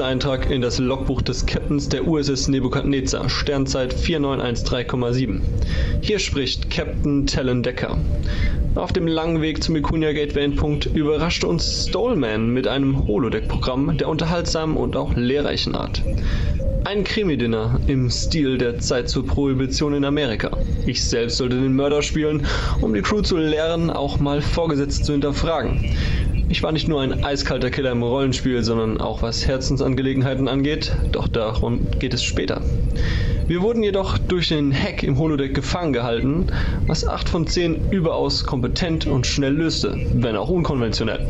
Fünfter Eintrag in das Logbuch des Captains der USS Nebukadnezar, Sternzeit 4913,7. Hier spricht Captain Talon Decker. Auf dem langen Weg zum Ikunia Gateway Endpunkt überraschte uns Stolman mit einem Holodeck-Programm der unterhaltsamen und auch lehrreichen Art. Ein Krimi-Dinner im Stil der Zeit zur Prohibition in Amerika. Ich selbst sollte den Mörder spielen, um die Crew zu lehren, auch mal vorgesetzt zu hinterfragen. Ich war nicht nur ein eiskalter Killer im Rollenspiel, sondern auch was Herzensangelegenheiten angeht, doch darum geht es später. Wir wurden jedoch durch den Hack im Holodeck gefangen gehalten, was 8 von 10 überaus kompetent und schnell löste, wenn auch unkonventionell.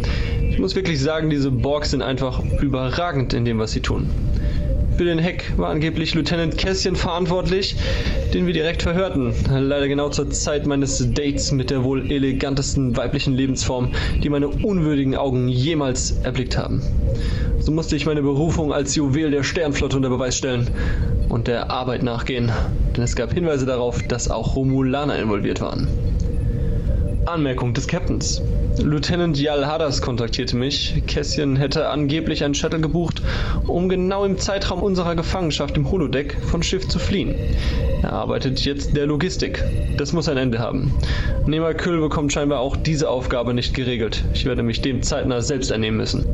Ich muss wirklich sagen, diese Borgs sind einfach überragend in dem, was sie tun. Für den Hack war angeblich Lieutenant Kässchen verantwortlich, den wir direkt verhörten. Leider genau zur Zeit meines Dates mit der wohl elegantesten weiblichen Lebensform, die meine unwürdigen Augen jemals erblickt haben. So musste ich meine Berufung als Juwel der Sternflotte unter Beweis stellen und der Arbeit nachgehen, denn es gab Hinweise darauf, dass auch Romulaner involviert waren. Anmerkung des Captains. Lieutenant Yal Hadas kontaktierte mich. Kässchen hätte angeblich einen Shuttle gebucht, um genau im Zeitraum unserer Gefangenschaft im Holodeck von Schiff zu fliehen. Er arbeitet jetzt der Logistik. Das muss ein Ende haben. Nehmer Kühl bekommt scheinbar auch diese Aufgabe nicht geregelt. Ich werde mich dem zeitnah selbst ernehmen müssen.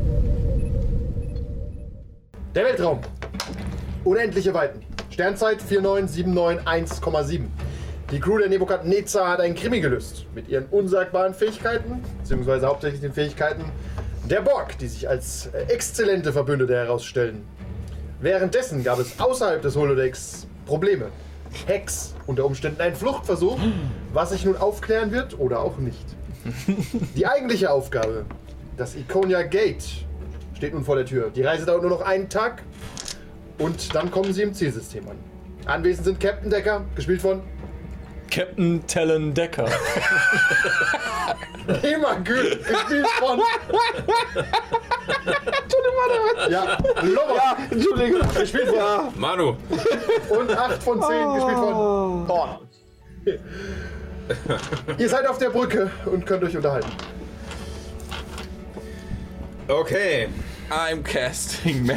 Der Weltraum. Unendliche Weiten. Sternzeit 49791,7. Die Crew der Nebukadnezar hat einen Krimi gelöst. Mit ihren unsagbaren Fähigkeiten, beziehungsweise hauptsächlich den Fähigkeiten der Borg, die sich als exzellente Verbündete herausstellen. Währenddessen gab es außerhalb des Holodecks Probleme. Hacks, unter Umständen ein Fluchtversuch, was sich nun aufklären wird oder auch nicht. Die eigentliche Aufgabe, das Iconia Gate, steht nun vor der Tür. Die Reise dauert nur noch einen Tag und dann kommen sie im Zielsystem an. Anwesend sind Captain Decker, gespielt von Captain Talon Decker. Thema Gül, gespielt von. Ja, Lover, Ja, Entschuldigung. gespielt von. Ja. Manu, Und 8 von 10 gespielt von. Thorn. Ihr seid auf der Brücke und könnt euch unterhalten. okay. I'm casting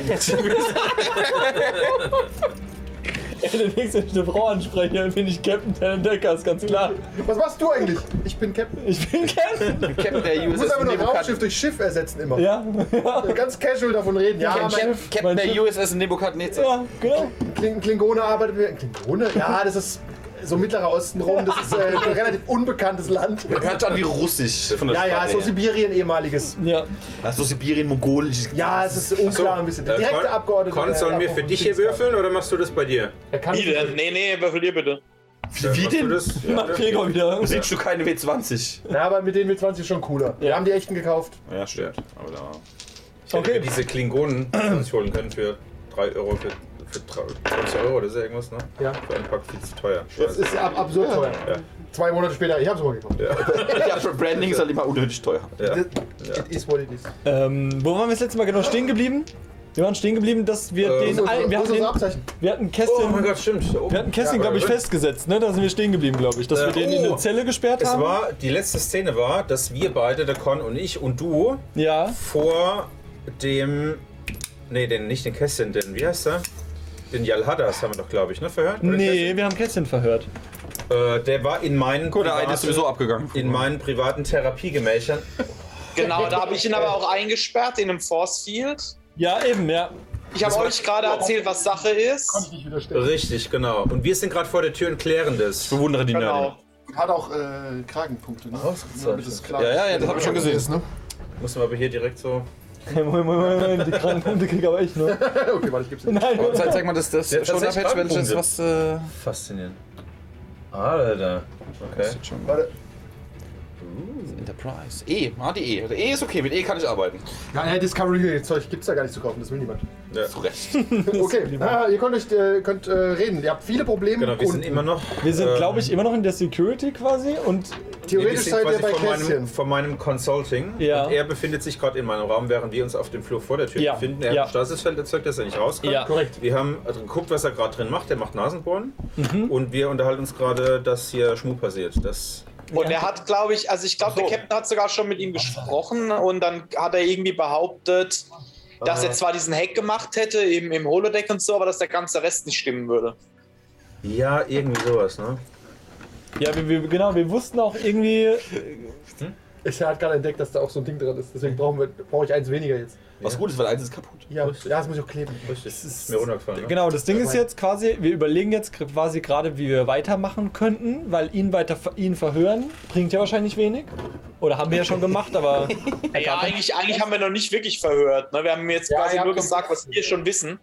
Matt. Demnächst, wenn ich eine Frau anspreche, dann bin ich Captain Talon Decker, ist ganz klar. Was machst du eigentlich? Ich bin Captain. Ich bin Captain. Captain der Du musst USS aber nur Raumschiff durch Schiff ersetzen immer. Ja, ja, Ganz casual davon reden. Ja, mein Cap- Captain Mein der Schiff. USS Nebukadnezar. ja, genau. Kling Klingone arbeitet mit. Klingone? Ja, das ist so Mittlerer Osten rum. Das ist äh, ein relativ unbekanntes Land. Hört an wie Russisch. Von der Ja, ja, Sprache so her. Sibirien ehemaliges. Ja. Also Sibirien, Mongolisch. Ja, es ist unklar ein bisschen. Der Äh, direkte Con- Abgeordnete. Con, sollen wir für dich hier würfeln oder machst du das bei dir? Er kann Wie denn? Nee, nee, würfel ihr bitte. Wie Machst denn? Du das? Macht Gregor wieder. Siehst du keine W20? Ja, aber mit denen W20 schon cooler. Wir haben die echten gekauft. Ja, stimmt. Aber da. Ich hätte mir diese Klingonen sich holen können für 3 Euro, für, für 20 Euro oder so irgendwas, ne? Ja. Für einen Pack viel zu teuer. Das ist ab absurd teuer. Ja. Zwei Monate später, ich hab's mal gekauft. Ja, für Branding ist halt immer unnötig teuer. Ja. It is what it is. Ähm, wo waren wir das letzte Mal genau stehen geblieben? Wir waren stehen geblieben, dass wir Äh, den. Unser- wir, hatten den wir hatten Oh mein Kästchen. Gott, stimmt. Wir hatten Kästchen, Ja, glaube ich, festgesetzt, ne? Da sind wir stehen geblieben, glaube ich. Dass Äh, wir den in oh. eine Zelle gesperrt Es haben. war, die letzte Szene war, dass wir beide, der Con und ich und du, ja. vor dem. Nee, den, nicht den Kästchen, den, wie heißt der? Den Yalhadas haben wir doch, glaube ich, ne, verhört? Oder Nee, wir haben Kästchen verhört. Äh, der war in meinen, Gut, der eine privaten- ist sowieso abgegangen. in meinen privaten Therapiegemächern. Genau, da habe ich ihn aber auch eingesperrt in einem Force Field. Ja, eben, ja. Ich habe euch gerade erzählt, was Sache ist. Kann ich nicht widerstehen. Richtig, genau. Und wir sind gerade vor der Tür und klären das. Bewundere die. Genau. Hat auch äh, Kragenpunkte, ne? Ausgezeichnet. Damit es klar Ja, ja, ja, das hab ich schon gesehen. Ist, ne? Muss man aber hier direkt so. Moment, Moment, Moment, die Krankenpunkte krieg aber ich, ne? okay, warte, ich geb's dir. Nein, Aber zeig, zeig mal das, das tatsächlich Shoulder-Patch, welches was. Äh, Faszinierend. Alter. Okay. Warte. Enterprise. E, ah, die E. Also E ist okay, mit E kann ich arbeiten. Ja, hey, Discovery-Zeug gibt's da gar nicht zu kaufen, das will niemand. Ja. Zu Recht. Okay, ah, ihr könnt, euch, äh, könnt äh, reden. Ihr habt viele Probleme. Genau, wir sind immer noch. Wir sind, ähm, glaube ich, immer noch in der Security quasi und Theoretisch sind seid ihr quasi bei von meinem, Kästchen. von meinem Consulting. Ja. Und er befindet sich gerade in meinem Raum, während wir uns auf dem Flur vor der Tür Ja. befinden. Er Ja. hat ein Stasisfeld erzeugt, dass er nicht rauskommt. Ja. Korrekt. Wir haben also geguckt, was er gerade drin macht. Er macht Nasenbohren. Mhm. Und wir unterhalten uns gerade, dass hier Schmuh passiert. Das Und er hat, glaube ich, also ich glaube, der Captain hat sogar schon mit ihm gesprochen und dann hat er irgendwie behauptet, dass er zwar diesen Hack gemacht hätte im, im Holodeck und so, aber dass der ganze Rest nicht stimmen würde. ja, irgendwie sowas, ne? Ja, wir, wir, genau, wir wussten auch irgendwie, Ich hat gerade entdeckt, dass da auch so ein Ding drin ist. Deswegen brauchen wir, brauche ich eins weniger jetzt. Was gut ist, weil eins ist kaputt. Ja, ja das muss ich auch kleben. Richtig. ist mir runtergefallen. Ne? genau, das Ding ist jetzt quasi, wir überlegen jetzt quasi gerade, wie wir weitermachen könnten, weil ihn weiter ihn verhören bringt ja wahrscheinlich wenig. Oder haben wir ja schon gemacht, aber Ja, eigentlich, eigentlich haben wir noch nicht wirklich verhört. Ne? Wir haben jetzt Ja, quasi nur gesagt, was wir schon wissen.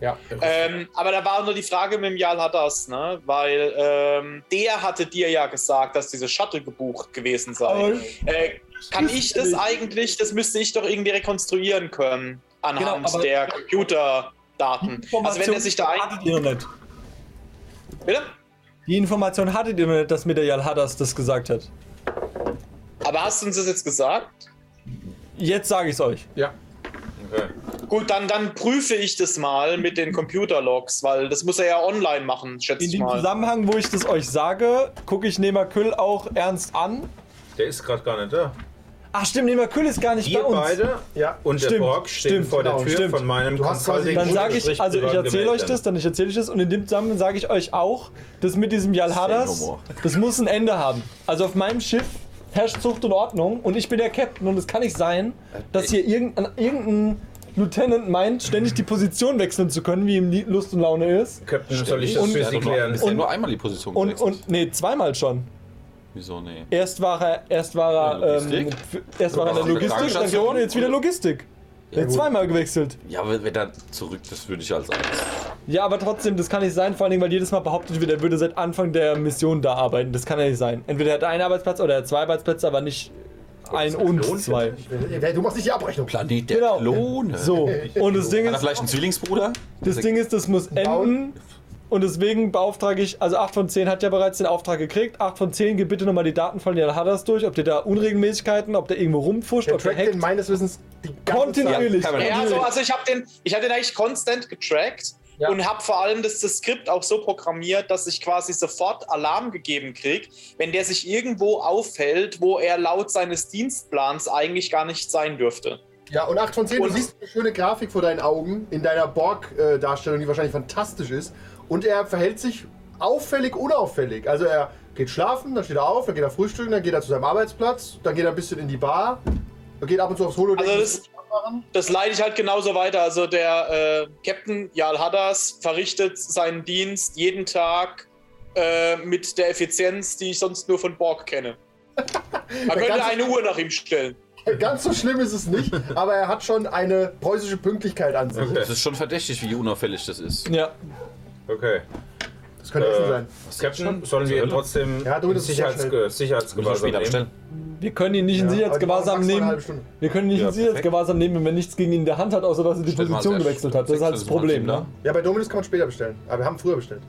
Ja. Ähm, aber da war nur die Frage mit dem Jal Hadas, ne? weil ähm, der hatte dir ja gesagt, dass diese Shuttle gebucht gewesen sei. Aber- Äh, kann ich das eigentlich, das müsste ich doch irgendwie rekonstruieren können anhand Genau, der Computerdaten. Also wenn er sich da ein... hattet ihr noch nicht. Bitte? Die Information hattet ihr noch nicht, dass mir der Jal Hadas das gesagt hat. Aber hast du uns das jetzt gesagt? Jetzt sage ich es euch. Ja. Okay. Gut, dann, dann prüfe ich das mal mit den Computerlogs, weil das muss er ja online machen, schätze In ich dem mal. Zusammenhang, wo ich das euch sage, gucke ich Nemakül auch ernst an. Der ist gerade gar nicht da. Ach stimmt, Nemakül ist gar nicht Wir bei uns. beide Ja. und der Stimmt, Borg stehen stimmt, vor der genau, Tür stimmt. von meinem Du hast quasi- Dann sage ich, also ich erzähle euch das, dann ich erzähle euch das und in dem Zusammenhang sage ich euch auch, das mit diesem Yalhadas, das muss ein Ende haben. Also auf meinem Schiff herrscht Zucht und Ordnung und ich bin der Captain und es kann nicht sein, dass hier irgendein, irgendein Lieutenant meint, ständig die Position wechseln zu können, wie ihm die Lust und Laune ist. Captain, soll ich das Und- für Er Sie nur, klären? bisher nur einmal die Position Und, gewechselt. und nee, zweimal schon. Wieso, nee? Erst war er, erst war er, ähm, erst war er in der Logistik, dann kommt er jetzt wieder Logistik. Er hat zweimal gewechselt. Ja, aber wenn er zurück, das würde ich als eins. Ja, aber trotzdem, das kann nicht sein, vor allen Dingen, weil jedes Mal behauptet wird, er würde seit Anfang der Mission da arbeiten. Das kann ja nicht sein. Entweder er hat einen Arbeitsplatz oder er hat zwei Arbeitsplätze, aber nicht ein und Klon, zwei. Du machst nicht die Abrechnung. Planet der Genau. Klone. So, und das Ding Hat er ist, vielleicht einen Zwillingsbruder? das Ding ist, das muss enden. Und deswegen beauftrage ich, also 8 von 10 hat ja bereits den Auftrag gekriegt. 8 von 10, gib bitte nochmal die Daten von Jan Hadders durch, ob der da Unregelmäßigkeiten, ob der irgendwo rumfuscht, Der ob der trackt den hackt. meines Wissens die ganze Kontinuierlich. Man Ja, also, also ich habe den, ich habe den eigentlich konstant getrackt Ja. und habe vor allem das, das Skript auch so programmiert, dass ich quasi sofort Alarm gegeben krieg, wenn der sich irgendwo aufhält, wo er laut seines Dienstplans eigentlich gar nicht sein dürfte. Ja, und 8 von 10, du Und- siehst eine schöne Grafik vor deinen Augen in deiner Borg-Darstellung, die wahrscheinlich fantastisch ist. Und er verhält sich auffällig, unauffällig. Also er geht schlafen, dann steht er auf, dann geht er frühstücken, dann geht er zu seinem Arbeitsplatz, dann geht er ein bisschen in die Bar, geht ab und zu aufs Holodeck. Also das-. Das leite ich halt genauso weiter. Also der äh, Captain Jal Hadders verrichtet seinen Dienst jeden Tag äh, mit der Effizienz, die ich sonst nur von Borg kenne. Man könnte eine Uhr nach ihm stellen. Ganz so schlimm ist es nicht, aber er hat schon eine preußische Pünktlichkeit an sich. Okay. Das ist schon verdächtig, wie unauffällig das ist. Ja, Okay. Das könnte Essen sein. Captain, sollen wir ihn trotzdem Ja, du, in das ist Sicherheits schnell. äh, Sicherheitsgewahrsam später nehmen? bestellen. wir können ihn nicht in Ja, Sicherheitsgewahrsam aber die machen maximal eine nehmen. halbe Stunde. Wir können ihn nicht Ja, in Sicherheitsgewahrsam nehmen, wenn man nichts gegen ihn in der Hand hat, außer dass er die Stell mal Position gewechselt hat. Das ist halt das Problem. da. Ne? Ja, bei Dominus kann man später bestellen. Aber wir haben früher bestellt.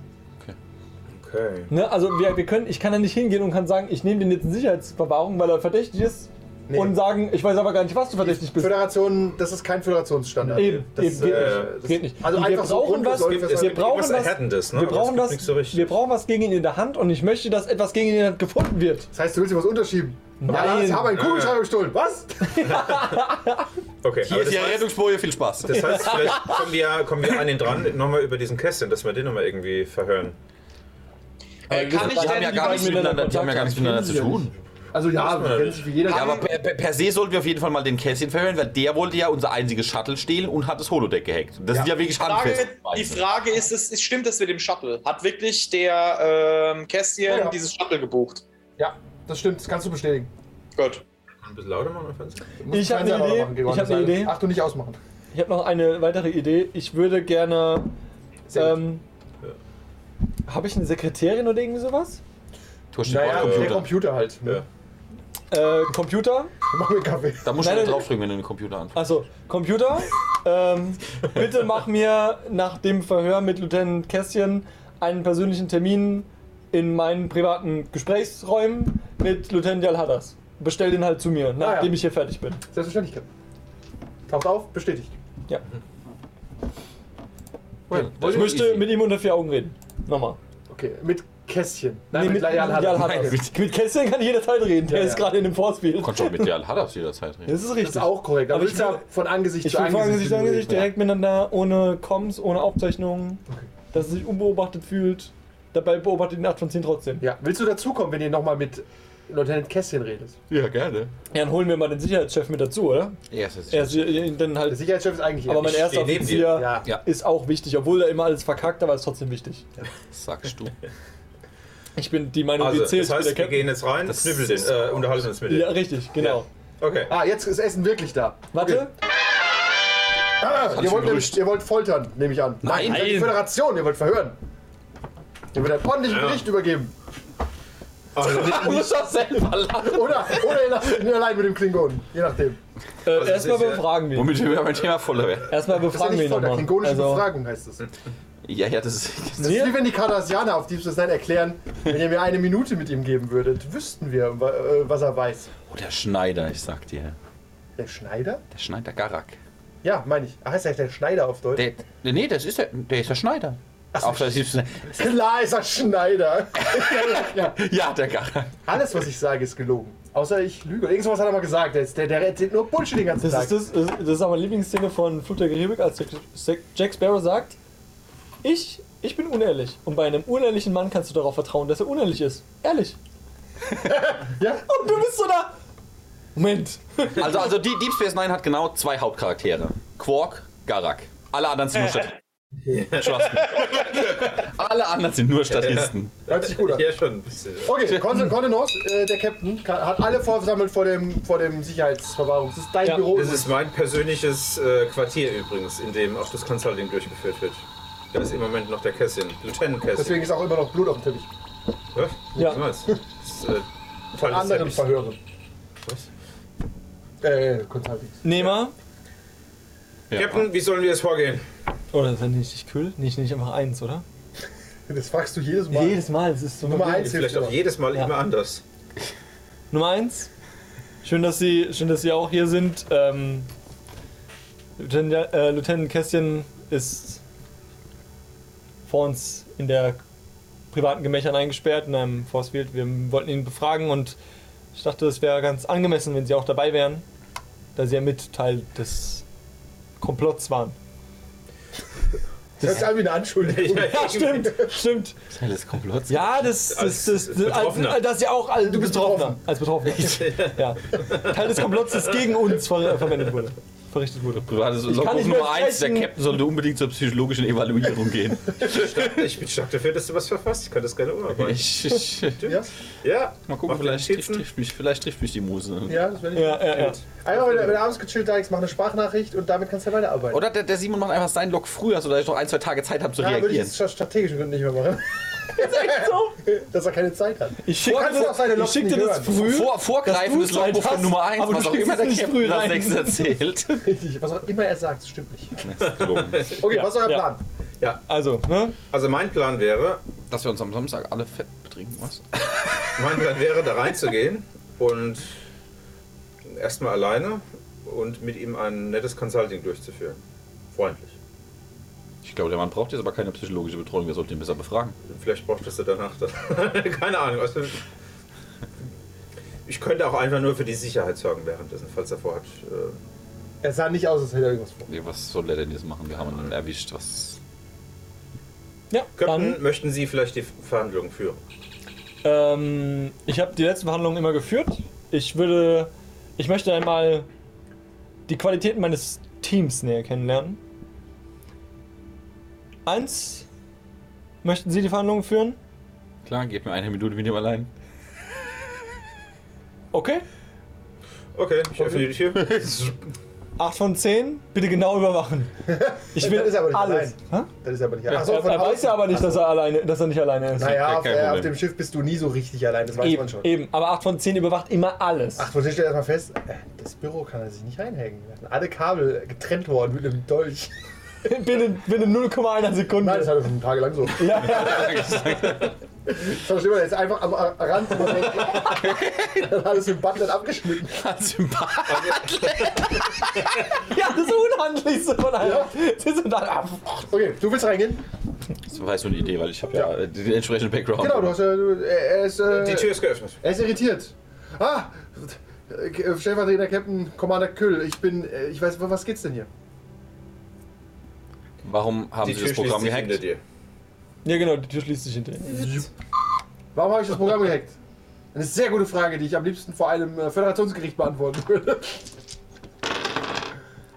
Okay. Ne? Also wir, wir können, ich kann ja nicht hingehen und kann sagen, ich nehme den jetzt in Sicherheitsverwahrung, weil er verdächtig ist. Nee. Und sagen, ich weiß aber gar nicht, was du verdächtig bist. Föderation, das ist kein Föderationsstandard. Eben, das, eben, geht, äh, nicht, das- geht nicht. Also wir so brauchen was, wir, ich brauchen was, Erhärtendes, ne? wir es brauchen was, so wir brauchen was gegen ihn in der Hand und ich möchte, dass etwas gegen ihn in der Hand gefunden wird. Das heißt, du willst dir was unterschieben? Nein. Ja, sie haben einen Kugelschreiber gestohlen. Was? Okay, Hier ist das die heißt, Rettungsboje, viel Spaß. das heißt, vielleicht kommen wir, kommen wir an den dran, nochmal über diesen Kästchen, dass wir den nochmal irgendwie verhören. Äh, kann ich denn ja gar nichts miteinander, die haben ja gar nichts miteinander zu tun. Also ja, man wir ja kennen sich wie jeder. Ja, aber per, per, per se sollten wir auf jeden Fall mal den Kässchen verhören, weil der wollte ja unser einziges Shuttle stehlen und hat das Holodeck gehackt. Das Ja. ist ja wirklich Frage, handfest. die Frage ist, es, es stimmt das mit dem Shuttle? Hat wirklich der ähm, Kästchen Ja, ja. dieses Shuttle gebucht? Ja, das stimmt, das kannst du bestätigen. Gut. Ein bisschen lauter machen, Ich den hab eine Idee. machen, Ich hab das eine Idee. Ach, du nicht ausmachen. Ich habe noch eine weitere Idee. Ich würde gerne. Sehr gut. Ähm, habe ich eine Sekretärin oder irgendwie sowas? Du hast den Naja, der Bordcomputer. Computer halt. Ne? Äh, Computer? Mach mir Kaffee. Da musst du Nein, draufdrücken, wenn du den Computer anfängst. Also, Computer, ähm, bitte mach mir nach dem Verhör mit Lieutenant Kästchen einen persönlichen Termin in meinen privaten Gesprächsräumen mit Lieutenant Jalhadas. Bestell den halt zu mir, nachdem ja. ich hier fertig bin. Selbstverständlich. Captain. Taucht auf, bestätigt. Ja. Well, Ich möchte mit ihm unter vier Augen reden. Nochmal. Okay, mit Kästchen. Nee, mit, mit Jan Haddad. Mit Kästchen kann ich jederzeit reden, der Ja, ist ja. gerade in dem Forcefield. Kannst schon mit der Hadas jederzeit reden. Das ist Das richtig. ist auch korrekt. Aber Aber ich will will- von Angesicht Ich zu Angesicht. von Angesicht zu Angesicht direkt miteinander, ohne Comms, ohne Aufzeichnungen, dass er sich unbeobachtet fühlt. Dabei beobachtet ihn 8 von 10 trotzdem. Ja, willst du dazukommen, wenn ihr nochmal mit Lieutenant Kästchen redet? Ja, gerne. Ja, dann holen wir mal den Sicherheitschef mit dazu, oder? Ja, das ist Er ist äh, dann Der halt. Sicherheitschef ist eigentlich Aber mein erster Offizier. Ja. Ja. ist auch wichtig, obwohl er immer alles verkackt, aber ist trotzdem wichtig. sagst du. Ich bin die Meinung, Also, die zählt das heißt, der wir Captain. gehen jetzt rein, Das knüppeln den, ist- äh, unterhalten uns mit dem. Ja, richtig, genau. Okay. Ah, jetzt ist Essen wirklich da. Warte, Ah, ihr, wollt nämlich, ihr wollt foltern, nehme ich an. Nein. ihr seid die Föderation, ihr wollt verhören. Ihr wollt einen ordentlichen Ja. Bericht übergeben. Also, du musst doch selber lachen. Oder, oder ihr lasst ihn allein mit dem Klingonen. Je nachdem. Äh, das erstmal befragen wir. ihn. Womit wir beim Thema voller werden. Erstmal Das befragen wir ihn nochmal. klingonische Also, Befragung heißt es. Ja, ja, das ist. Das ist wie wenn die Cardassianer auf Deep Space Nine erklären, wenn ihr mir eine Minute mit ihm geben würdet, wüssten wir, äh, was er weiß. Oh, der Schneider, ich sag dir. Der Schneider? Der Schneider Garak. Ja, meine ich. Ach, heißt er der Schneider auf Deutsch? Der, nee, das ist der, der ist der Schneider. Auf der siebten- Klar ist er Schneider. ja, ja. ja, der Garak. Alles, was ich sage, ist gelogen. Außer ich lüge. Irgendwas hat er mal gesagt. Der, ist- der, der erzählt nur Bullshit den ganzen Das Tag. ist, das, das ist auch meine Lieblingsszene von Flut der Karibik, als Jack- Jack Sparrow sagt, ich, ich bin unehrlich. Und bei einem unehrlichen Mann kannst du darauf vertrauen, dass er unehrlich ist. Ehrlich. Ja? Und du bist so da. Moment. Also, also die Deep Space Nine hat genau zwei Hauptcharaktere. Quark, Garak. Alle anderen sind nur Statisten. Trust me. Alle anderen sind nur Statisten. Hört sich gut an. Ja, schon ein bisschen. Okay, Kontenance, äh, der Captain, kann, hat alle versammelt vor dem, vor dem Sicherheitsverwahrung. Das ist dein Ja. Büro. Das ist mein persönliches äh, Quartier übrigens, in dem auch das Consulting durchgeführt wird. Da ist im Moment noch der Cassin, Lieutenant Cassin. Deswegen ist auch immer noch Blut auf dem Teppich. Was? Ja. Was? Das ist, äh, Von anderen. Verhören. Was? Äh, Consulting. Nehmer. Captain, wie sollen wir jetzt vorgehen? Oder ist er nicht nicht kühl? Nicht, nicht einfach eins, oder? Das fragst du jedes Mal. Jedes Mal. Das ist so Nummer eins Vielleicht auch jedes Mal Ja. immer anders. Nummer eins. Schön, dass Sie, schön, dass Sie auch hier sind. Ähm, Lieutenant, äh, Lieutenant Kästchen ist vor uns in der privaten Gemächern eingesperrt in einem Forcefield. Wir wollten ihn befragen und ich dachte, es wäre ganz angemessen, wenn Sie auch dabei wären, da Sie ja mit Teil des Komplotts waren. Das ist wie eine Anschuldigung. Ja, stimmt, stimmt. Teil des Komplotts. Ja, das, das, das, das, Betroffener. als, das ja auch als, Du bist Betroffener. Als Betroffener. ja. Teil des Komplotts, das gegen uns ver verwendet wurde. Verrichtet wurde. Privates Ich kann Logbuch Nummer 1, der. Captain sollte unbedingt zur psychologischen Evaluierung gehen. Ich bin stark dafür, dass du was verfasst. Ich kann das gerne umarbeiten. Ich, ich, Ja? Ja, mal gucken, Mach vielleicht trifft, trifft mich, vielleicht trifft mich die Muse. Ja, das werde ich. Ja, ja, ja. Einmal, wenn du, wenn du abends gechillt da ist, mach eine Sprachnachricht und damit kannst du ja weiterarbeiten. Oder der, der Simon macht einfach seinen Log früher, sodass ich noch ein, zwei Tage Zeit habe zu ja, würde ich reagieren. jetzt aus strategischen Gründen nicht mehr machen. So. Dass er keine Zeit hat. Ich schicke du auch seine ich schick dir das früh. Vor, vorgreifendes Logbuch von Nummer 1, aber was du auch immer der Captain rein. nächstes erzählt. Richtig. Was auch immer er sagt, das stimmt nicht. Okay, Ja, was ist euer ja. Plan? ja. Also, ne? Also mein Plan wäre, Dass wir uns am Samstag alle fett betrinken, was? mein Plan wäre, da reinzugehen und erstmal alleine und mit ihm ein nettes Consulting durchzuführen. Freundlich. Ich glaube, der Mann braucht jetzt aber keine psychologische Betreuung, wir sollten ihn besser befragen. Vielleicht braucht es danach. Keine Ahnung. Also, ich könnte auch einfach nur für die Sicherheit sorgen währenddessen, falls er vorhat. Äh, Er sah nicht aus, als hätte er irgendwas vor. Nee, was soll er denn jetzt machen? Wir haben ihn erwischt, was. Ja, Captain, dann. möchten Sie vielleicht die Verhandlungen führen? Ähm, ich habe die letzten Verhandlungen immer geführt. Ich würde. Ich möchte einmal die Qualitäten meines Teams näher kennenlernen. Eins. Möchten Sie die Verhandlungen führen? Klar, gebt mir eine Minute mit dem allein. Okay. Okay, ich öffne die Tür. 8 von 10. Bitte genau überwachen. Ich will Das ist aber nicht alles. allein. Das ist aber nicht Achso, Er, er weiß ja aber nicht, dass er alleine, dass er nicht alleine ist. Naja, auf, äh, auf dem Schiff bist du nie so richtig allein, das weiß man Eben, schon. eben. Aber 8 von 10 überwacht immer alles. Ach, von dir steht erstmal fest, äh, das Büro kann er sich nicht reinhängen. Alle Kabel getrennt worden mit einem Dolch. binnen, binnen 0,1 Sekunde. Nein, das hat er schon tagelang so. ja, ja. Das versteht man, der ist einfach am Rand. Dann hat es im nicht abgeschnitten. Sympath. ja, das Unhandlichste von allem. Ja. Sie sind dann ab. Okay, du willst reingehen? Das war so eine Idee, weil ich habe ja, Ja. den entsprechenden Background. Genau, du hast ja. Du, er, ist, äh, Die Tür ist geöffnet. er ist irritiert. Ah! Stellvertreter Captain Commander Küll, ich bin. äh, Ich weiß, was geht's denn hier? Warum haben Die Sie Tür das Programm sich hinter gehackt? dir. Ja, genau, die Tür schließt sich hinter ihm. Warum habe ich das Programm gehackt? Eine sehr gute Frage, die ich am liebsten vor einem äh, Föderationsgericht beantworten würde.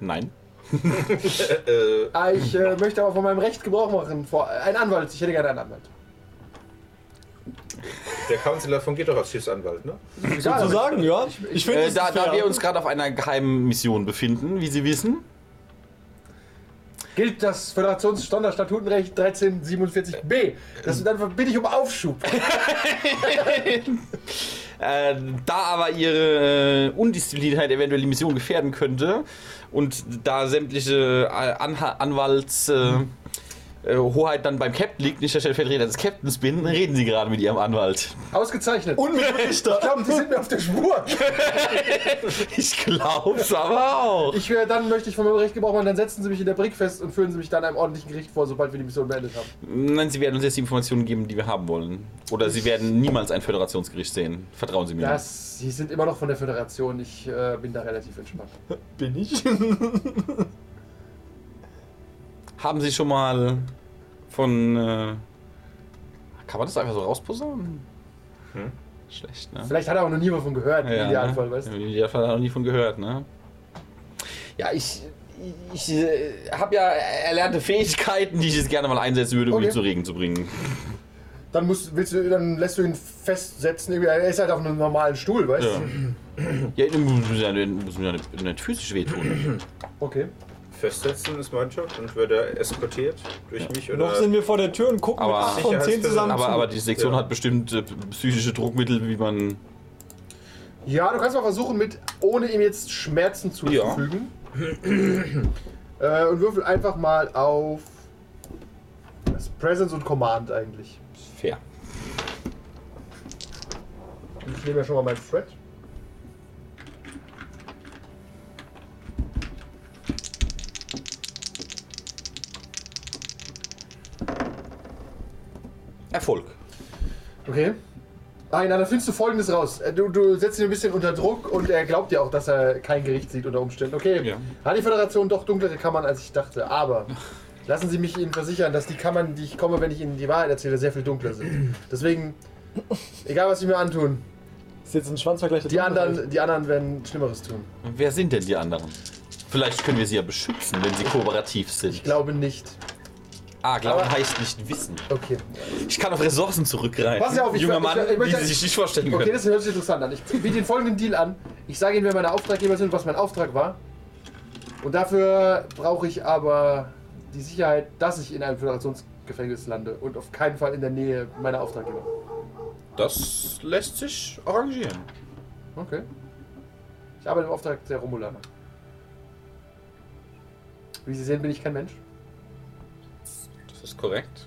Nein. Äh, Ah, ich äh, möchte aber von meinem Recht Gebrauch machen. Vor, ein Anwalt, ich hätte gerne einen Anwalt. der Kanzler fungiert doch als Schiffsanwalt, ne? Sozusagen, ja. Ich finde, Äh, da, da wir uns gerade auf einer geheimen Mission befinden, wie Sie wissen, Gilt das Föderations-Sonderstatutenrecht 1347b. Das, dann bitte ich um Aufschub. äh, da aber Ihre äh, Undiszipliniertheit eventuell die Mission gefährden könnte und da sämtliche äh, Anha Anwalts... Äh, äh, Hoheit dann beim Captain liegt, nicht der Stellvertreter des Captains bin, reden Sie gerade mit Ihrem Anwalt. Ausgezeichnet. Und mit dem Richter. ich glaube, die sind mir auf der Spur. Ich glaub's aber auch. Ich, äh, dann möchte ich von meinem Recht Gebrauch machen. Dann setzen Sie mich in der Brick fest und führen Sie mich dann einem ordentlichen Gericht vor, sobald wir die Mission beendet haben. Nein, Sie werden uns jetzt die Informationen geben, die wir haben wollen. Oder Sie werden niemals ein Föderationsgericht sehen. Vertrauen Sie mir. Das, Sie sind immer noch von der Föderation. Ich äh, bin da relativ entspannt. Bin ich? Haben Sie schon mal von. Äh, kann man das einfach so rausposaunen? Hm? Schlecht, ne? Vielleicht hat er auch noch nie davon gehört, im Idealfall, ne? weißt du? Im Idealfall hat er noch nie von gehört, ne? Ja, ich. Ich äh, habe ja erlernte Fähigkeiten, die ich jetzt gerne mal einsetzen würde, um Okay. ihn zu Regen zu bringen. Dann, musst, willst du, dann lässt du ihn festsetzen. Er ist halt auf einem normalen Stuhl, weißt Ja. du? Ja, muss mir ja nicht, muss mir ja nicht, nicht physisch wehtun. Okay. Festsetzen ist mein Job und wird er eskortiert durch mich oder. Noch sind wir vor der Tür und gucken Aber- mit 8 von 10 Sicherheitsperson- zusammen Aber, zu. aber die Sektion Ja. hat bestimmt äh, psychische Druckmittel, wie man. Ja, du kannst mal versuchen, mit ohne ihm jetzt Schmerzen zuzufügen. äh, und würfel einfach mal auf das Presence und Command eigentlich. Fair. Ich nehme ja schon mal meinen Thread. Erfolg. Okay. Ah, na, da findest du folgendes raus. Äh, Du, du setzt ihn ein bisschen unter Druck und er glaubt ja auch, dass er kein Gericht sieht unter Umständen. Okay, Ja. hat die Föderation doch dunklere Kammern, als ich dachte. Aber lassen Sie mich Ihnen versichern, dass die Kammern, die ich komme, wenn ich Ihnen die Wahrheit erzähle, sehr viel dunkler sind. Deswegen, egal was Sie mir antun, ist jetzt ein Schwanzvergleich. die anderen, die anderen werden Schlimmeres tun. Wer sind denn die anderen? Vielleicht können wir sie ja beschützen, wenn sie kooperativ sind. Ich glaube nicht. Ah, glauben aber- heißt nicht wissen. Okay. Ich kann auf Ressourcen zurückgreifen. Pass auf, ich- Junger ich- Mann, ich möchte- wie Sie sich nicht vorstellen können. Okay, das hört sich interessant an. Ich biete Ihnen folgenden Deal an. Ich sage Ihnen, wer meine Auftraggeber sind, was mein Auftrag war. Und dafür brauche ich aber die Sicherheit, dass ich in einem Föderationsgefängnis lande und auf keinen Fall in der Nähe meiner Auftraggeber. Das lässt sich arrangieren. Okay. Ich arbeite im Auftrag der Romulaner. Wie Sie sehen, bin ich kein Mensch. Das ist korrekt.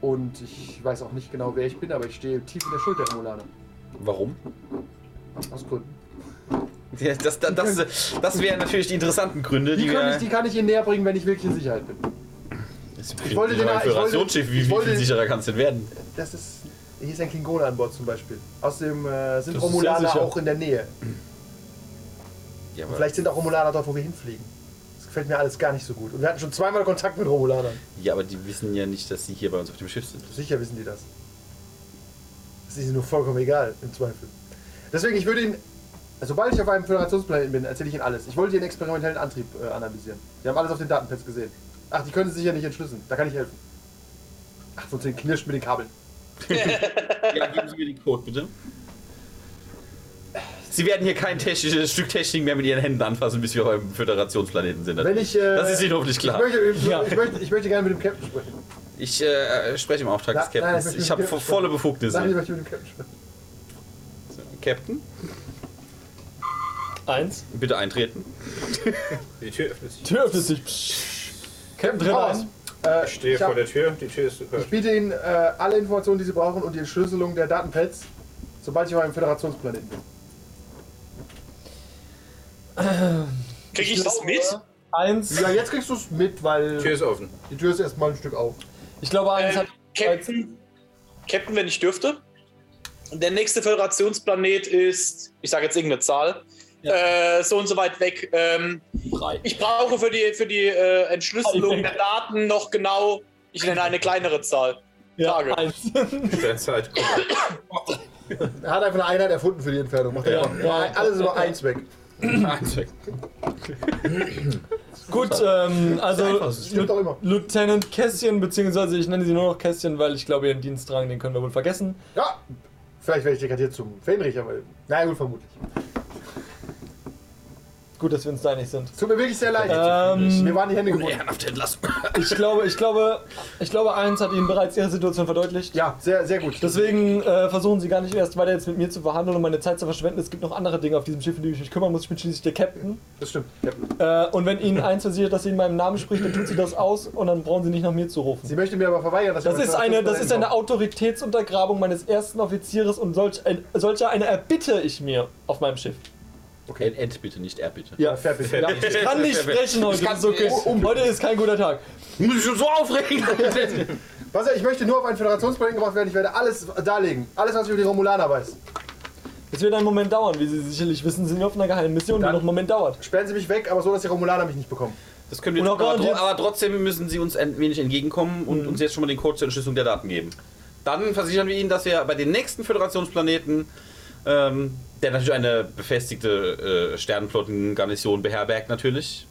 Und ich weiß auch nicht genau, wer ich bin, aber ich stehe tief in der Schuld der Romulaner. Warum? Aus Gründen. Ja, das das, das, das wären natürlich die interessanten Gründe, Die, die, kann wir. ich, die kann ich Ihnen näher bringen, wenn ich wirklich in Sicherheit bin. ich wollte den- Föderationsschiff, wie, wollte- viel sicherer kann es denn werden? Das ist. Hier ist ein Klingone an Bord zum Beispiel. Außerdem äh, sind Romulaner auch in der Nähe. Ja, vielleicht sind auch Romulaner dort, wo wir hinfliegen. Gefällt mir alles gar nicht so gut. Und wir hatten schon zweimal Kontakt mit Romulanern. Ja, aber die wissen ja nicht, dass sie hier bei uns auf dem Schiff sind. Sicher wissen die das. Das ist ihnen nur vollkommen egal, im Zweifel. Deswegen, ich würde ihn, sobald ich auf einem Föderationsplaneten bin, erzähle ich ihnen alles. Ich wollte den experimentellen Antrieb äh, analysieren. Die haben alles auf den Datenpads gesehen. Ach, die können es sicher nicht entschlüsseln. Da kann ich helfen. Ach, von den knirscht mit den Kabeln. Ja, geben Sie mir den Code, bitte. Sie werden hier kein technisches Stück Technik mehr mit Ihren Händen anfassen, bis wir auf eurem Föderationsplaneten sind. Wenn ich, äh, das ist Ihnen hoffentlich Ich klar. möchte, ich, Ja. ich, möchte, ich möchte gerne mit dem Captain sprechen. Ich äh, spreche im Auftrag des nein, Captains. ich möchte ich habe volle. Befugnisse. Sag nicht, was ich mit dem Captain sprechen. Captain, Eins. bitte eintreten. Die Tür öffnet sich. Tür öffnet sich. Psst. Captain Raus. ein. Äh, Ich stehe ich, hab, vor der Tür, die Tür ist ich gehört. biete Ihnen äh, alle Informationen, die Sie brauchen und die Entschlüsselung der Datenpads, sobald ich auf einem Föderationsplaneten bin. Kriege ich das mit? Eins. Ja, jetzt kriegst du es mit, weil Die Tür ist offen. die Tür ist erstmal ein Stück auf. Ich glaube, eins Ähm, hat. Captain, Captain, wenn ich dürfte. Der nächste Föderationsplanet ist, ich sage jetzt irgendeine Zahl, äh, so und so weit weg. Ähm, Drei. ich brauche für die, für die äh, Entschlüsselung der Daten noch genau, ich nenne eine kleinere Zahl. Ja, Tage. eins. Sternzeit. Er hat einfach eine Einheit erfunden für die Entfernung. Macht er Ja. ja. Alles über eins weg. Gut, ähm, also immer. Lieutenant Kässchen, beziehungsweise ich nenne sie nur noch Kässchen, weil ich glaube, ihren Dienstrang, den können wir wohl vergessen. Ja, vielleicht werde ich degradiert zum Fenrich, aber naja, gut, vermutlich. Gut, dass wir uns da einig sind. Es tut mir wirklich sehr leid. Ähm, Mir waren die Hände gebunden. Ich glaube, ich glaube, ich glaube, eins hat Ihnen bereits Ihre Situation verdeutlicht. Ja, sehr, sehr gut. Deswegen äh, versuchen Sie gar nicht erst weiter jetzt mit mir zu verhandeln und meine Zeit zu verschwenden. Es gibt noch andere Dinge auf diesem Schiff, um die ich mich kümmern muss. Ich bin schließlich der Captain. Das stimmt. Ja. Äh, und wenn Ihnen eins versichert, dass sie in meinem Namen spricht, dann tut sie das aus und dann brauchen Sie nicht nach mir zu rufen. Sie möchte mir aber verweigern, dass Das wir ist eine, das ist eine Autoritätsuntergrabung meines ersten Offiziers und solch ein, solcher eine erbitte ich mir auf meinem Schiff. Okay. Ent bitte, nicht er bitte. Ja, Fair bitte. ja ich kann nicht sprechen heute. Ich kann- okay. Heute ist kein guter Tag. Muss ich schon so aufregen? Was, ich möchte nur auf einen Föderationsplaneten gebracht werden. Ich werde alles darlegen. Alles, was ich über die Romulaner weiß. Es wird einen Moment dauern, wie Sie sicherlich wissen, sind wir auf einer geheimen Mission, die noch einen Moment dauert. Sperren Sie mich weg, aber so, dass die Romulaner mich nicht bekommen. Das können wir aber, tro aber trotzdem müssen Sie uns ein wenig entgegenkommen und uns jetzt schon mal den Code zur Entschlüsselung der Daten geben. Dann versichern wir Ihnen, dass wir bei den nächsten Föderationsplaneten, ähm, der natürlich eine befestigte äh, Sternenflottengarnison beherbergt natürlich.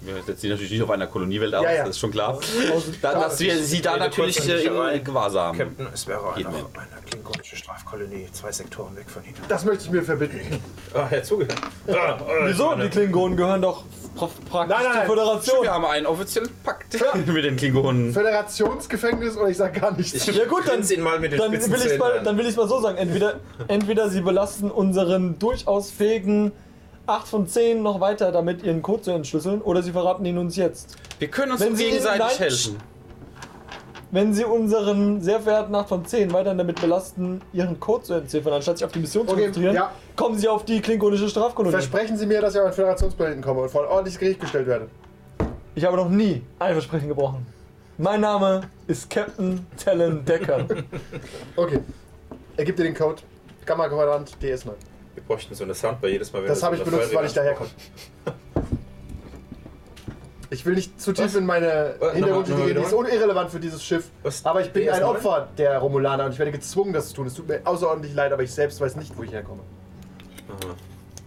Wir setzen sie natürlich nicht auf einer Koloniewelt aus, Ja, ja. das ist schon klar. Da, dass wir sie da natürlich äh, Gewahrsam. Captain, es wäre eine, eine klingonische Strafkolonie, zwei Sektoren weg von Ihnen. Das möchte ich mir verbitten. Ah, Herr Zugehört. Ah, Wieso? Die Klingonen gehören doch praktisch Nein, nein. Föderation. Wir haben einen offiziellen Pakt mit den Klingonen. Föderationsgefängnis oder ich sag gar nichts. Ja gut, dann, ihn mal mit den dann will ich mal, an. dann will ich mal so sagen. Entweder, entweder sie belasten unseren durchaus fähigen 8 von 10 noch weiter damit, ihren Code zu entschlüsseln, oder sie verraten ihn uns jetzt. Wir können uns Wenn gegenseitig helfen. Wenn sie unseren sehr verehrten 8 von 10 weiterhin damit belasten, ihren Code zu entziffern, anstatt sich auf die Mission zu Okay, konzentrieren, ja. kommen sie auf die klingonische Strafkolonie. Versprechen Sie mir, dass ich auf einen Föderationsplaneten komme und vor ein ordentliches Gericht gestellt werde. Ich habe noch nie ein Versprechen gebrochen. Mein Name ist Captain Talon Decker. Okay. Er gibt dir den Code. Gamma-Quadrant DS9. Wir bräuchten so eine Soundbar jedes Mal, wenn Das habe ich benutzt, weil ich daherkomme. Ich will nicht zu tief Was? in meine? Hintergründe gehen, die ist nochmal irrelevant für dieses Schiff. Was? Aber ich bin DS9? ein Opfer der Romulaner und ich werde gezwungen, das zu tun. Es tut mir außerordentlich leid, aber ich selbst weiß nicht, wo ich herkomme. Aha.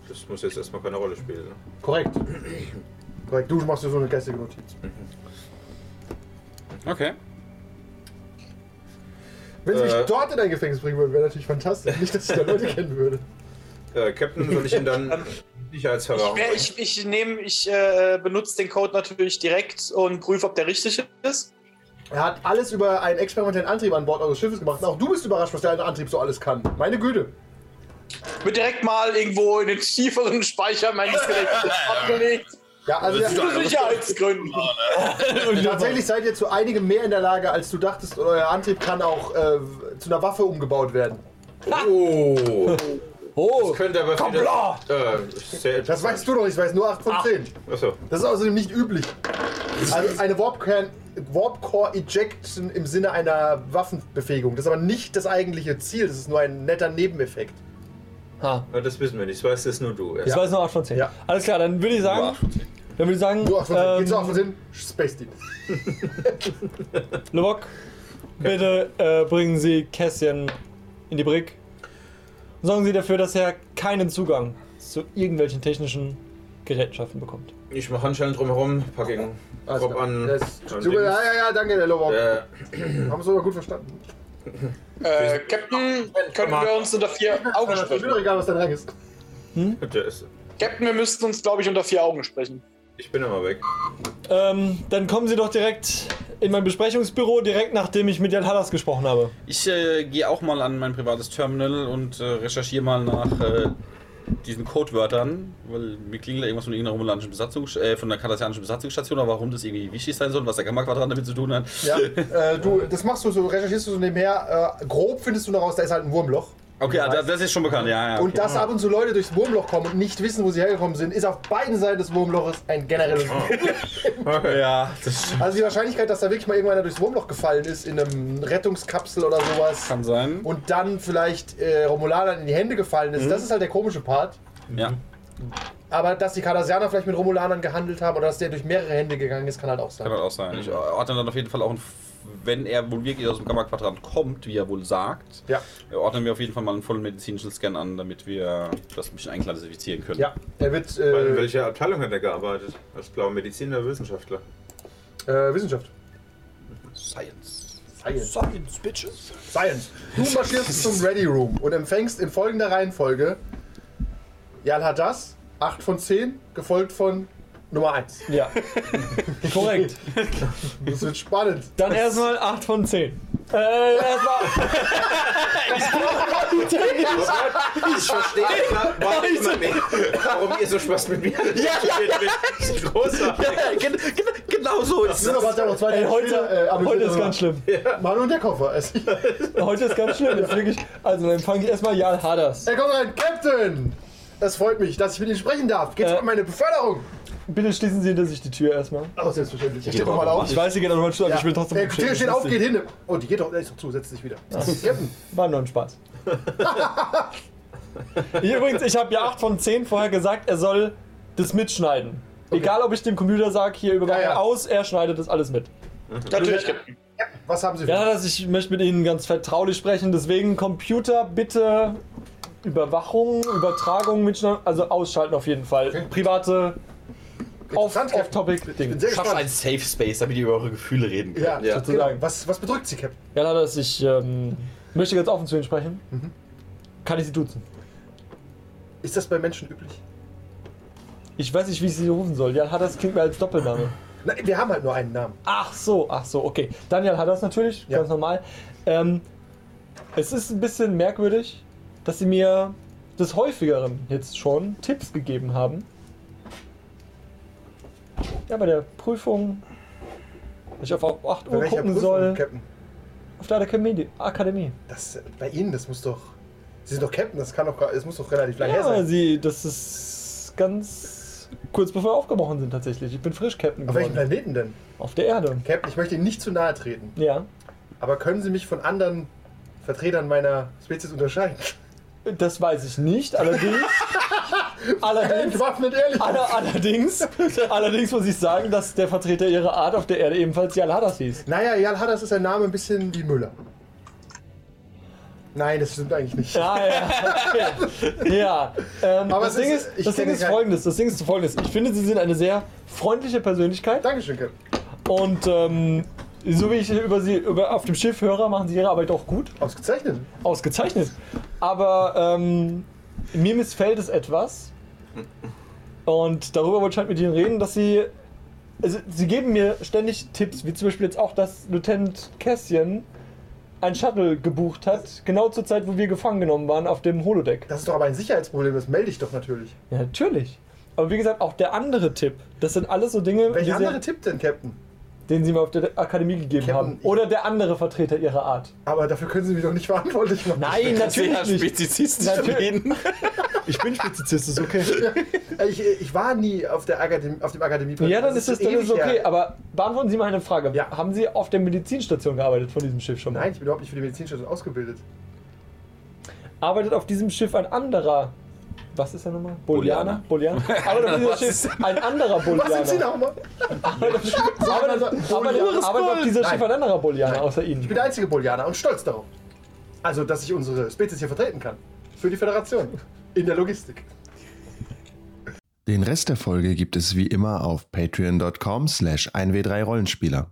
Das muss jetzt erstmal keine Rolle spielen. Ne? Korrekt. Korrekt. Du machst dir so eine geistige Notiz. Okay. Wenn sie mich Äh. dort in ein Gefängnis bringen würden, wäre natürlich fantastisch. Nicht, dass ich da Leute kennen würde. Äh, Captain, soll ich ihn dann Sicherheitsverwahrung wär- ich, ich nehme, ich äh, benutze den Code natürlich direkt und prüfe, ob der richtig ist. Er hat alles über einen experimentellen Antrieb an Bord eures Schiffes gemacht. Und auch du bist überrascht, was der Antrieb so alles kann. Meine Güte. Wird direkt mal irgendwo in den tieferen Speicher meines Gedächtnisses abgelegt. Ja, also der, Zu Sicherheitsgründen. tatsächlich seid ihr zu einigem mehr in der Lage, als du dachtest. Und euer Antrieb kann auch äh, zu einer Waffe umgebaut werden. Oh, Oh, das könnte aber Komplott! Äh, sehr Das weißt du doch, ich weiß nur 8 von 10. Achso. Das ist außerdem nicht üblich. Also eine Warp Core, Warp Core Ejection im Sinne einer Waffenbefähigung. Das ist aber nicht das eigentliche Ziel, das ist nur ein netter Nebeneffekt. ha. Ja, Das wissen wir nicht, das weißt das nur du. Ich weiß nur 8 von 10. Ja. Alles klar, dann würde ich sagen. Dann würde ich sagen, So, achso, ähm, geht's auch ähm, Sinn? Space Team. Lubok, bitte äh, bringen Sie Kässchen in die Brick. Sorgen Sie dafür, dass er keinen Zugang zu irgendwelchen technischen Gerätschaften bekommt. Ich mache Handschellen drumherum, packe ihn grob klar. an. Das, an super, ja, ja, ja, danke, der Lobok. Äh, Haben wir es aber gut verstanden. Äh, Captain, können wir uns unter vier Augen Ist mir doch sprechen? egal, was dein Rang ist. der ist, Captain, wir müssten uns, glaube ich, unter vier Augen sprechen. ich bin immer weg. Ähm, dann kommen Sie doch direkt in mein Besprechungsbüro, direkt nachdem ich mit Jan Hallas gesprochen habe. Ich äh, gehe auch mal an mein privates Terminal und äh, recherchiere mal nach äh, diesen Codewörtern, weil mir klingelt irgendwas von irgendeiner romulanischen Besatzung, äh, von einer kardassianischen Besatzungsstation, aber warum das irgendwie wichtig sein soll, was der Gamma-Quadrant damit zu tun hat. Ja, äh, du, das machst du so, recherchierst du so nebenher. Äh, grob findest du noch raus, da ist halt ein Wurmloch. Okay, das, das ist schon bekannt, ja, ja. Und okay. dass ab und zu Leute durchs Wurmloch kommen und nicht wissen, wo sie hergekommen sind, ist auf beiden Seiten des Wurmloches ein generelles Problem. Ja, das Also die Wahrscheinlichkeit, dass da wirklich mal irgendwann einer durchs Wurmloch gefallen ist, in einem Rettungskapsel oder sowas, kann sein. und dann vielleicht äh, Romulanern in die Hände gefallen ist, das ist halt der komische Part. Ja. Aber dass die Cardassianer vielleicht mit Romulanern gehandelt haben oder dass der durch mehrere Hände gegangen ist, kann halt auch sein. Kann halt auch sein. Ich ordne dann auf jeden Fall auch, ein, wenn er wohl wirklich aus dem Gamma-Quadrant kommt, wie er wohl sagt, Ja, ordnen wir auf jeden Fall mal einen vollen medizinischen Scan an, damit wir das ein bisschen einklassifizieren können. ja. Er wird In äh, welcher Abteilung hat er gearbeitet? Als blauer Mediziner oder Wissenschaftler? äh, Wissenschaft. Science. Science. Science, Bitches. Science. Du marschierst zum Ready Room und empfängst in folgender Reihenfolge Jal Hadas, 8 von 10, gefolgt von Nummer 1. Ja. Korrekt. Das wird spannend. Dann erstmal 8 von 10. Äh, erstmal. Ich verstehe warum, immer nicht, warum ihr so Spaß mit mir hattet. Ja, Das ist großartig. gen gen genau so ist ja zwei Ey, heute, äh, heute ich- ist ganz schlimm. Mann und der Koffer. Es- Heute ist ganz schlimm. Ist wirklich, also dann fange ich erstmal Jarl Hadas. Er kommt rein, Captain! Es freut mich, dass ich mit Ihnen sprechen darf. Geht's Äh. um meine Beförderung? Bitte schließen Sie hinter sich die Tür erstmal. Oh, selbstverständlich. Er steht nochmal auf. Ich weiß, sie geht noch mal zu, aber Ja. ich will trotzdem. Die Tür steht auf, geht hin. Oh, die geht doch, ist doch zu, setzt sich wieder. Captain, War nur ein Spaß. ich, übrigens, ich habe ja 8 von 10 vorher gesagt, er soll das mitschneiden. Egal, ob ich dem Computer sage, hier Übergang Ja, ja. aus, er schneidet das alles mit. Natürlich, Captain. was haben Sie für Ja, das, ich möchte mit Ihnen ganz vertraulich sprechen, deswegen Computer bitte Überwachung, Übertragung mitschneiden, also ausschalten auf jeden Fall. Private Interessant, Captain. Off-Topic Ich bin sehr Schafft einen Safe Space, damit ihr über eure Gefühle reden könnt. Ja, Ja. sozusagen. Was, was bedrückt Sie, Captain? Ja, das ich ähm, möchte ganz offen zu Ihnen sprechen. Kann ich Sie duzen? Ist das bei Menschen üblich? Ich weiß nicht, wie ich Sie rufen soll. Ja, hat das klingt mir als Doppelname. Na, wir haben halt nur einen Namen. Ach so, ach so, okay. Daniel hat das natürlich, Ja. ganz normal. Ähm, es ist ein bisschen merkwürdig, dass sie mir des häufigeren jetzt schon Tipps gegeben haben. Ja, bei der Prüfung, dass ich auf 8 Bei Uhr gucken Prüfung, soll. Captain? Auf der Akademie. Akademie. Das, bei Ihnen, das muss doch. Sie sind doch Captain, das kann doch, gar- das muss doch relativ lange her Ja, sein. sie, das ist ganz kurz bevor wir aufgebrochen sind tatsächlich. Ich bin frisch Captain Auf welchem. Planeten denn? Auf der Erde. Captain, ich möchte Ihnen nicht zu nahe treten. Ja. Aber können Sie mich von anderen Vertretern meiner Spezies unterscheiden? Das weiß ich nicht, allerdings. allerdings. Entwaffnet ehrlich. Aller, allerdings, allerdings muss ich sagen, dass der Vertreter ihrer Art auf der Erde ebenfalls Jan Hadas hieß. Naja, Jan Hadders ist ein Name ein bisschen wie Müller. Nein, das stimmt eigentlich nicht. Ja, ja. Okay. ja. Ähm, Aber das Ding ist- ist, das Ding ist folgendes. Das Ding ist folgendes. Ich finde, sie sind eine sehr freundliche Persönlichkeit Dankeschön, Captain. und ähm, so wie ich über sie über, auf dem Schiff höre, machen sie ihre Arbeit auch gut. Ausgezeichnet. Ausgezeichnet. Aber ähm, mir missfällt es etwas. Und darüber wollte ich halt mit Ihnen reden, dass Sie. Also, Sie geben mir ständig Tipps, wie zum Beispiel jetzt auch, dass Lieutenant Cassian ein Shuttle gebucht hat, genau zur Zeit, wo wir gefangen genommen waren auf dem Holodeck. Das ist doch aber ein Sicherheitsproblem, das melde ich doch natürlich. Ja, natürlich. Aber wie gesagt, auch der andere Tipp, das sind alles so Dinge, Welcher andere Tipp denn, Captain? Den Sie mir auf der Akademie gegeben Captain, haben. Oder der andere Vertreter Ihrer Art. Aber dafür können Sie mich doch nicht verantwortlich machen. Nein, natürlich Sehr nicht. spezifistisch Natürlich. reden. Ich bin Spezizist, ist okay. Ich, ich war nie auf, der Akademie, auf dem Akademie. Ja, dann ist dann ist okay. her. Aber beantworten Sie meine Frage. Ja. Haben Sie auf der Medizinstation gearbeitet von diesem Schiff schon mal? Nein, ich bin überhaupt nicht für die Medizinstation ausgebildet. Arbeitet auf diesem Schiff ein anderer was ist er nochmal? Bolianer? Bolianer? Aber dieser steht ein anderer Bolianer. Was sind Sie nochmal? Aber, aber, aber, aber auf dieser steht ein anderer Bolianer außer Ich Ihnen. bin der einzige Bolianer und stolz darauf. Also, dass ich unsere Spezies hier vertreten kann. Für die Föderation. In der Logistik. Den Rest der Folge gibt es wie immer auf patreon.com slash 1w3rollenspieler.